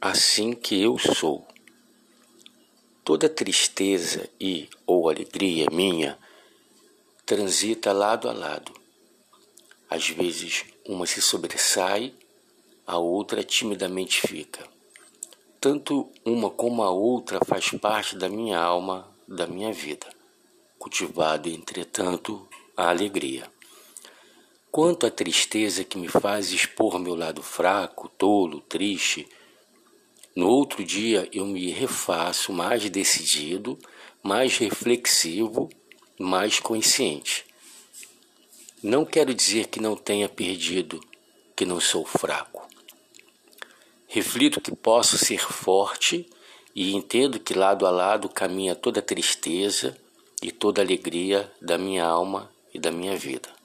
assim que eu sou. Toda tristeza e ou alegria minha transita lado a lado. Às vezes uma se sobressai, a outra timidamente fica. Tanto uma como a outra faz parte da minha alma, da minha vida, cultivada, entretanto, a alegria. Quanto à tristeza que me faz expor meu lado fraco, tolo, triste, no outro dia eu me refaço mais decidido, mais reflexivo, mais consciente. Não quero dizer que não tenha perdido, que não sou fraco. Reflito que posso ser forte e entendo que lado a lado caminha toda a tristeza e toda a alegria da minha alma e da minha vida.